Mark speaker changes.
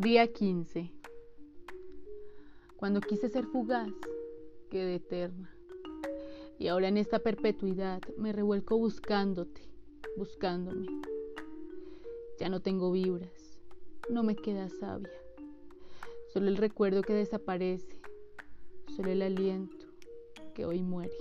Speaker 1: Día 15. Cuando quise ser fugaz, quedé eterna. Y ahora en esta perpetuidad me revuelco buscándote, buscándome. Ya no tengo vibras, no me queda sabia. Solo el recuerdo que desaparece, solo el aliento que hoy muere.